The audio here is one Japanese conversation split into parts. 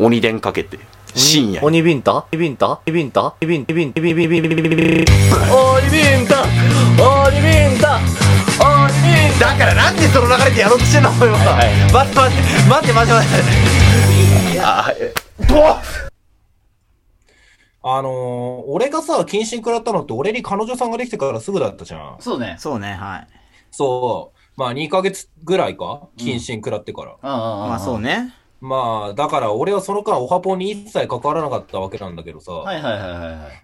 鬼電かけて深夜鬼ビンタ？ビンタビンタ？ビンタビンタ？ビンタビンタ？ビンタビンタ？ビンタビンタ？だからなんでその流れでやろうとしてんのお前は。待って待って待って待って待ってあの俺がさ、謹慎食らったのって、俺に彼女さんができてからすぐだったじゃん。そうね。そうね、はい。そう。まあ、2ヶ月ぐらいか？謹慎食らってから。まあ、そうね。まあ、だから俺はその間オハポに一切関わらなかったわけなんだけどさ。はいはいはいはいはい。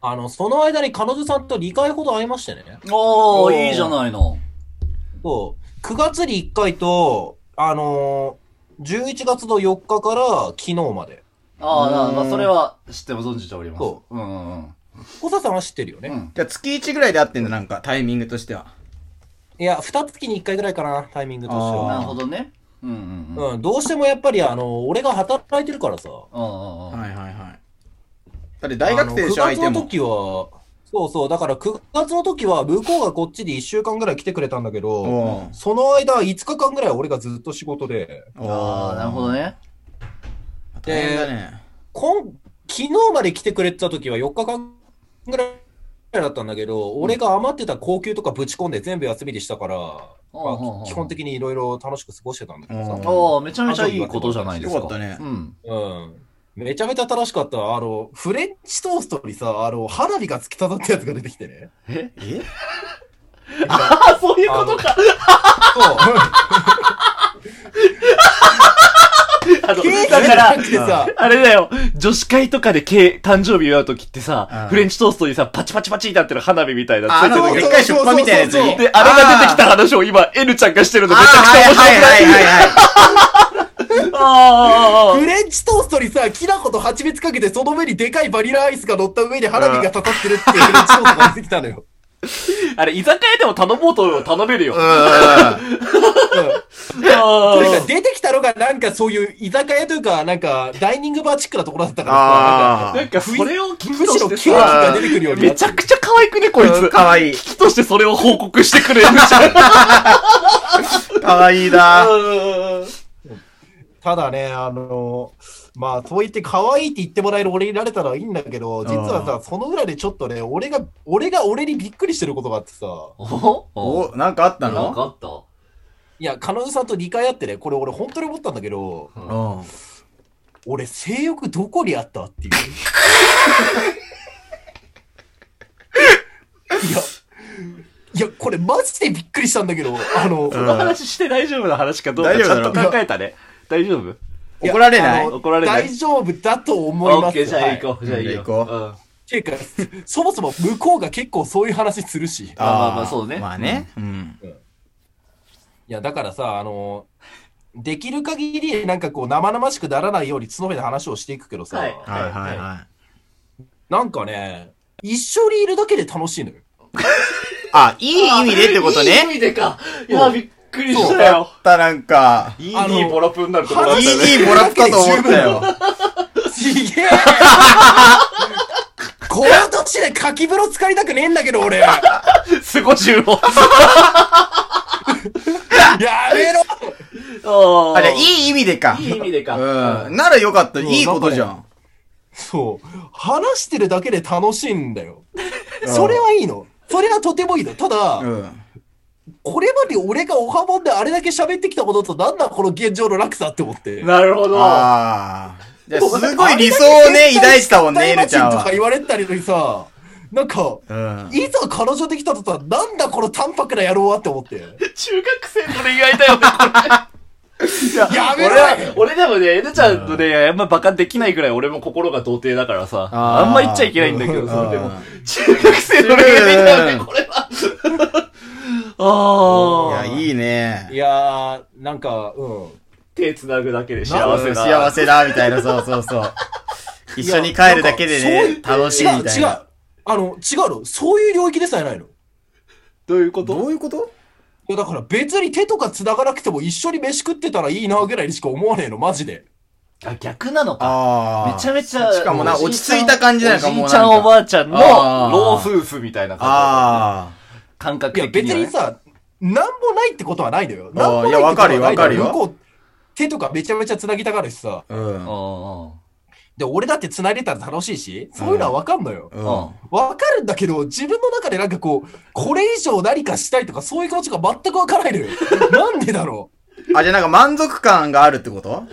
あの、その間に彼女さんと2回ほど会いましてね。おー、おーいいじゃないの。そう。9月に1回と、あのー、11月の4日から昨日まで。ああ、なまあ、うんそれは知っても存じております。。そううんうんうん。小佐さんは知ってるよね。うん。じゃあ月1ぐらいで会ってんのなんか、タイミングとしては。いや、2月に1回ぐらいかな、タイミングとしてあーなるは。ほどね。うんうんうん。うん、どうしてもやっぱりあの、俺が働いてるからさ。うんうんうん。はいはいはい。だって大学生でしょ、あ相手も。の9月の時は、そうそう、だから9月の時は向こうがこっちで1週間ぐらい来てくれたんだけど、その間5日間ぐらい俺がずっと仕事で、ああ、なるほど。ね。大変だね。こん昨日まで来てくれてた時は4日間ぐらいだったんだけど、俺が余ってた高級とかぶち込んで全部休みでしたから、基本的にいろいろ楽しく過ごしてたんだけどさ。おー、めちゃめちゃいいことじゃないですか。よかったねうん。うん。めちゃめちゃ楽しかった。あの、フレンチトーストにさ、あの、花火が突き刺さったやつが出てきてね。え？え？ああ、そういうことか。そう。あの、だからあれだよ、女子会とかでけ誕生日祝うときってさうん、フレンチトーストにさ、パチパチパチってなってる花火みたいなつあの、でっかい出版みたいなやつ。で、あれが出てきた話を今、N ちゃんがしてるのめちゃくちゃ面白くないはいはいはい。フレンチトーストにさ、きな粉と蜂蜜かけて、その上にでかいバニラアイスが乗った上に花火が刺さってるっていうフレンチトーストが出てきたのよ。あ。あれ、居酒屋でも頼もうと頼めるよ。うん。あそれがー出てきたのがなんかそういう居酒屋というか、なんかダイニングバーチックなところだったからあさ、なんか、それを聞むきとしろケーキしてさ、が出てくるようになってるめちゃくちゃ可愛くね、こいつ。かわいい。聞きとしてそれを報告してくれるじゃん。かわいいなうんただね、あのまあ、そう言って可愛いって言ってもらえる俺になれたらいいんだけど、実はさ、その裏でちょっとね、俺が、俺が俺にびっくりしてることがあってさ、おお、なんかあったなんかのあった？いや、彼女さんと2回会ってね、これ俺本当に思ったんだけど、うん。俺性欲どこにあったっていう。いや、いや、これマジでびっくりしたんだけど、あの、この話して大丈夫な話かどうかちゃん大丈夫だろと考えたね。大丈夫？怒られない？怒られない？大丈夫だと思います。オッケー、じゃあはい行こう。じゃあいいよ。行こううんていうか、そもそも向こうが結構そういう話するし。いあまあまあそうねまあね。うん。や、だからさ、あの、できる限りなんかこう生々しくならないように角目で話をしていくけどさ、はいはいはいはい。なんかね、一緒にいるだけで楽しいのよ。あ、いい意味でってこといい意ね。味でか。いや、びっくりしただよっ。たなんか、いい、あのいいボラプになるところだっいたよね。いもらったと思ったよ。ちげえ この年で柿風呂浸かりたくねえんだけど、俺。やスゴジュを。めろああ、じゃあいい意味でか。いい意味でか。うん。ならよかった。いいことじゃん。そう。話してるだけで楽しいんだよ。それはいいの。それはとてもいいの。ただ、うん。これまで俺がおはもんであれだけ喋ってきたこととなんだこの現状の落差って思って。なるほど。ああ。すごい理想をね、抱いてたもんね、エルちゃんは。とか言われてたりのにさ、なんか、うん。いざ彼女できたとさ、なんだこの淡白な野郎はって思って。中学生の恋愛だよね、これ。いややめろ俺は、俺でもね、エルちゃんとね、あんまバカできないぐらい俺も心が童貞だからさ、あんま言っちゃいけないんだけど、それでもうん。中学生の恋愛だよね、これは。ああ。いや、いいね。いやー、なんか、うん。手繋ぐだけでうん幸せな。幸せだ、みたいな、そうそうそう。一緒に帰るだけでね、楽しいみたい違う、違うな。。あの、違うの。そういう領域でさえないの。いどういうこと？どういうこと？や、だから別に手とか繋がなくても一緒に飯食ってたらいいなぐらいにしか思わねえの、マジで。あ、逆なのか。ああ。めちゃめちゃ、しかもな落ち着いた感じなのかもおじいちゃんおばあちゃんの老夫婦みたいな感あじ。感覚いや、的にはね。別にさ、なんもないってことはないのよ。なんもないってことはないのよいやわかるよわかるよ向こう手とかめちゃめちゃ繋ぎたがるしさ。うん。うん。で、俺だって繋いでたら楽しいし、そういうのはわかんのよ。うん。わかるんだけど、自分の中でなんかこう、これ以上何かしたいとかそういう気持ちが全くわからないのよ。なんでだろあ、じゃあなんか満足感があるってこと？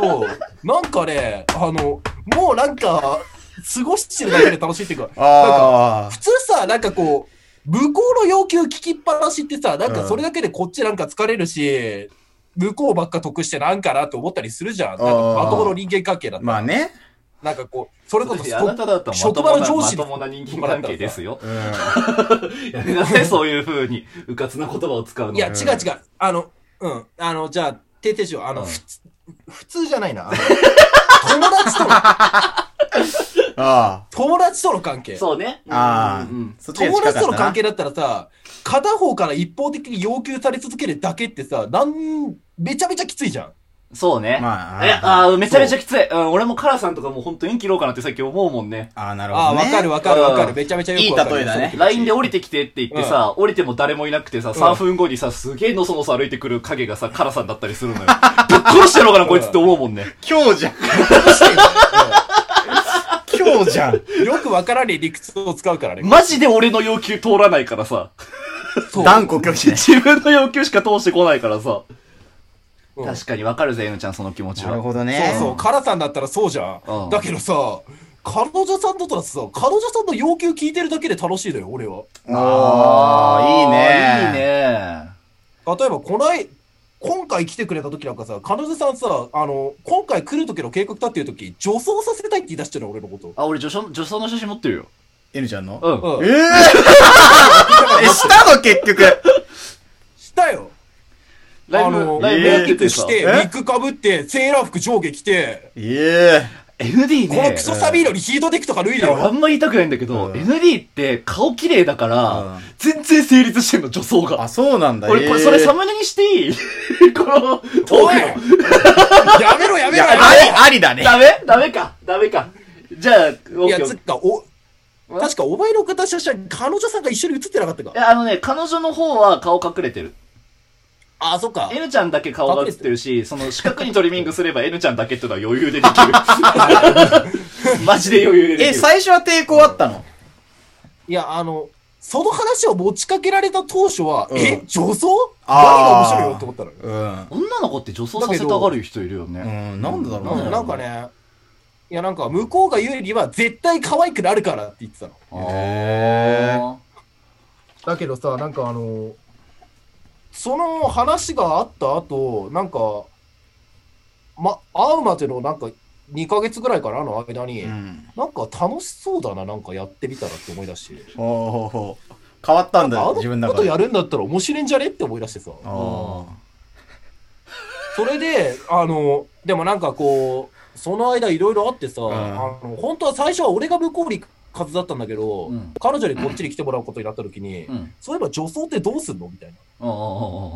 う。もう、なんかね、あの、もうなんか、過ごしてるだけで楽しいっていうか、なんか、あ普通さ、なんかこう、向こうの要求聞きっぱなしってさ、なんかそれだけでこっちなんか疲れるし、向こうばっか得してなんかなって思ったりするじゃん。なんかまともの人間関係だっあ。たら。まあね。なんかこう、それこそあなただったらま職ともな、場の上司まともな人間関係ですよ。うん。やめなさい、そういう風に、うかつな言葉を使うの。いや、違う違う。あの、うん。あの、じゃあ、ててしよう。あの、うん普通じゃないな。友達との、あ友達との関係。そうね。あ。ああうんうん。そっちが友達近かったなとの関係だったらさ、片方から一方的に要求され続けるだけってさ、なん、めちゃめちゃきついじゃん。そうね。まあいや、あーめちゃめちゃきつい。うん、俺もカラさんとかもう本当縁切ろうかなってさっき思うもんね。ああ、なるほああ、どね。わかるわかるわかる。うんめちゃめちゃよくわかる。いい例えだねその気持ち LINE で降りてきてって言ってさ、降りても誰もいなくてさ、3分後にさ、すげえのそのそ歩いてくる影がさ、カラさんだったりするのよ。ぶっ殺してやろうかな、こいつって思うもんね。今日じゃん。今日じゃん。うんよくわからねえ理屈を使うからね。マジで俺の要求通らないからさ。そう断固拒否ね。自分の要求しか通してこないからさ。うん確かにわかるぜ、N ちゃん、その気持ちなるは。ほどね。そうそう、カラさんだったらそうじゃうんん。だけどさ、彼女さんだったらさ、彼女さんの要求聞いてるだけで楽しいのよ、俺は。ああ、いいね。いいね。例えば、こない、今回来てくれた時なんかさ、彼女さんさ、あの、今回来る時の計画立ってる時、女装させたいって言い出してるの、俺のこと。あ、俺女装、女装の写真持ってるよ。N ちゃんの？うん。うん。ええ え、したの結局。したよ。ライブ、あの、ライブメイクやっててさ。して、ウえィッグかぶって、セーラー服上下着て、ええ ND ね。このクソサビーノにヒートテックとか脱いいや、でよ。あんま言いたくないんだけど、うん ND って顔綺麗だから、うん全然成立してんの、女装が。あ、そうなんだ。俺、これ、ええそれサムネにしていい？この、トークやめろやめろやありめろ、ありだね。ダメ？ダメかダメか。じゃあ、オッいや、つっか、お、確かお前の方写真、彼女さんが一緒に写ってなかったかい。や、あのね、彼女の方は顔隠れてる。あ、そっか。N ちゃんだけ顔が映ってるし、その四角にトリミングすれば N ちゃんだけっていうのは余裕でできる。マジで余裕ででえ、きる。最初は抵抗あったの？いや、あの、その話を持ちかけられた当初は、うんえ、女装？何が面白いよって思ったの？よ。うん。女の子って女装させたがる人いるようね。ん、なんでだろうね。なんなんかね、いや、なんか、向こうが言うには、絶対可愛くなるからって言ってたの。へーあだけどさ、なんかあの、その話があった後、なんか、ま、会うまでのなんか、2ヶ月ぐらいかな、あの間に、うん。なんか楽しそうだな、なんかやってみたらって思い出して。ほうほうほう。変わったんだあよ、自分の中で。のことやるんだったら面白いんじゃねって思い出してさ。あそれで、あの、でもなんかこう、その間いろいろあってさ、んあの、本当は最初は俺が向こうに行くはずだったんだけど、うん彼女にこっちに来てもらうことになった時に、ーうん。そういえば女装ってどうすんの？みたいな。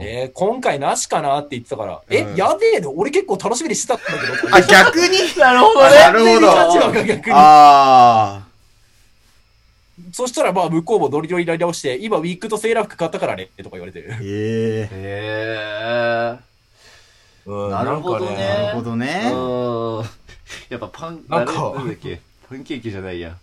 えー、今回なしかな？って言ってたから、え、うんやべえの？俺結構楽しみにしてたんだけど。あ、逆に？なるほどね。なるほど立場が逆に。あそしたらまあ向こうもノリノリになり直して、今ウィッグとセーラー服買ったからね、とか言われて。あ。ええ。へうんなるほどねなるほどえ。ね。うん。やっぱパン、なんかあれなんだっけ？パンケーキじゃないや。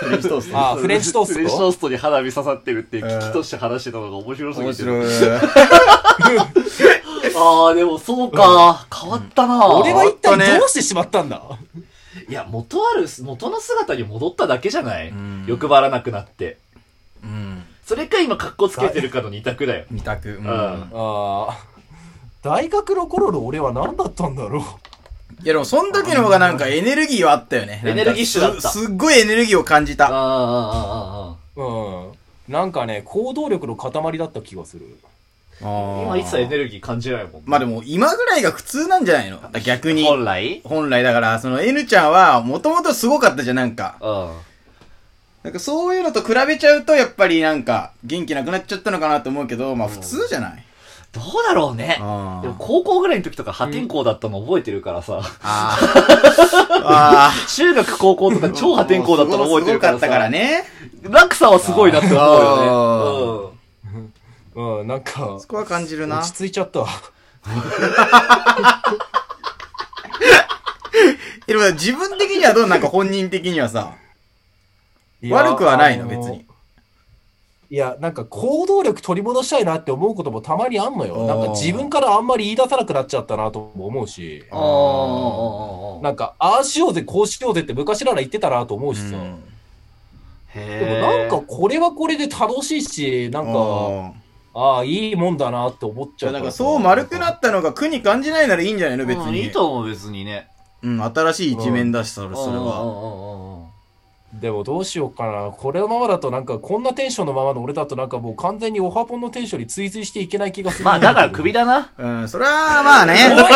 フレンチトースト。あフレンチトースト？フレンチトーストに花火刺さってるって、うん危機として話してたのが面白すぎて。面白い。ああ、でもそうか。変わったな。俺は一体変わったねどうしてしまったんだ？いや、元ある、元の姿に戻っただけじゃない？うん欲張らなくなって。うん。それか今格好つけてるかの二択だよ。二択。うん。んああ。大学の頃の俺は何だったんだろう？いやでも、その時の方がなんかエネルギーはあったよね。エネルギッシュだったすすっごいエネルギーを感じああ、た。ああ、あうん。なんかね、行動力の塊だった気がする。あ。今一切エネルギー感じないもん。まあでも、今ぐらいが普通なんじゃないの？逆に。本来？本来だから、その N ちゃんは、もともとすごかったじゃん、なんか。うん。なんかそういうのと比べちゃうと、やっぱりなんか、元気なくなっちゃったのかなと思うけど、まあ普通じゃない？どうだろうね。あでも高校ぐらいの時とか破天荒だったの覚えてるからさ。あー。あ中学高校とか超破天荒だったの覚えてるからさ。すごかったからね。落差はすごいなって思うよね。うん、なんかそ、こは感じるな落。ち着いちゃった。え、でも自分的にはどうなんか本人的にはさ、悪くはないの、別に。。いや、なんか行動力取り戻したいなって思うこともたまにあんのよ。なんか自分からあんまり言い出さなくなっちゃったなとも思うし、なんか、ああしようぜ、こうしようぜって昔なら言ってたなと思うしさ。うんへでもなんかこれはこれで楽しいし、なんか、あああ、いいもんだなって思っちじゃあなんかそう丸くなったのが苦に感じないならいいんじゃないの？別うんいいに。と思う、別にね。うん、新しい一面だし、それ、それは。は。でもどうしようかな。これのままだとなんか、こんなテンションのままの俺だとなんかもう完全にオハポンのテンションに追随していけない気がする。まあ、だから首だな。うん、それはまあね。おいおい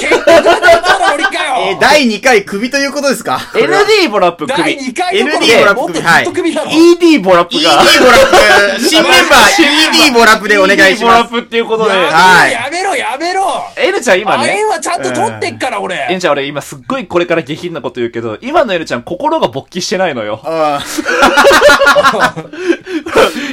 結局出たの俺かよえー、第2回首ということですか？ND ボラップ首。第2回 ND でボラップ首なの？ED ボラップ ED が。ボラップ、新メンバー ED ボラップでお願いし ED ボラッます。プっていうことで。はいやめろやめろ N ちゃん今あれね。はちゃんと取ってっから俺 N ちゃん俺今すっごいこれから下品なこと言うけど、今の N ちゃん心が勃起してないのよ。あ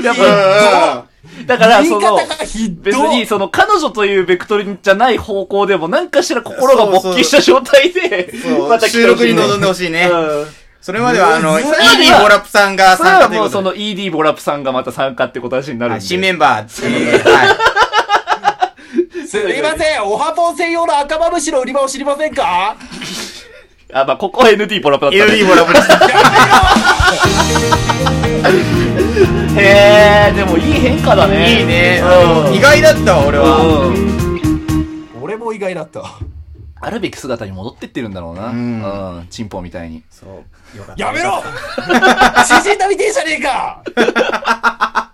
やっあ。ぱ、だから言いその方、がひど別にその彼女というベクトルじゃない方向でも何かしら心が勃起した状態で、そう また来収録にてほしいね臨んでほしいね。うんそれまでは、あの、う ED んボラップさんがそれ参加はもうそということで。の ED ボラップさんがまた参加ってことになるんで。はい新メンバーってことで。はい。すいませんおはぽん専用の赤マムシの売り場を知りませんか？あ、まあ、ここは ND ボラップだった、ね。ED ボラップです。へえ、でもいい変化だね。いいねうん。意外だったわ、俺は。うん。俺も意外だったあるべき姿に戻ってってるんだろうな。ううんん。チンポみたいに。そう。よかった。やめろ知人だみてえじゃねえか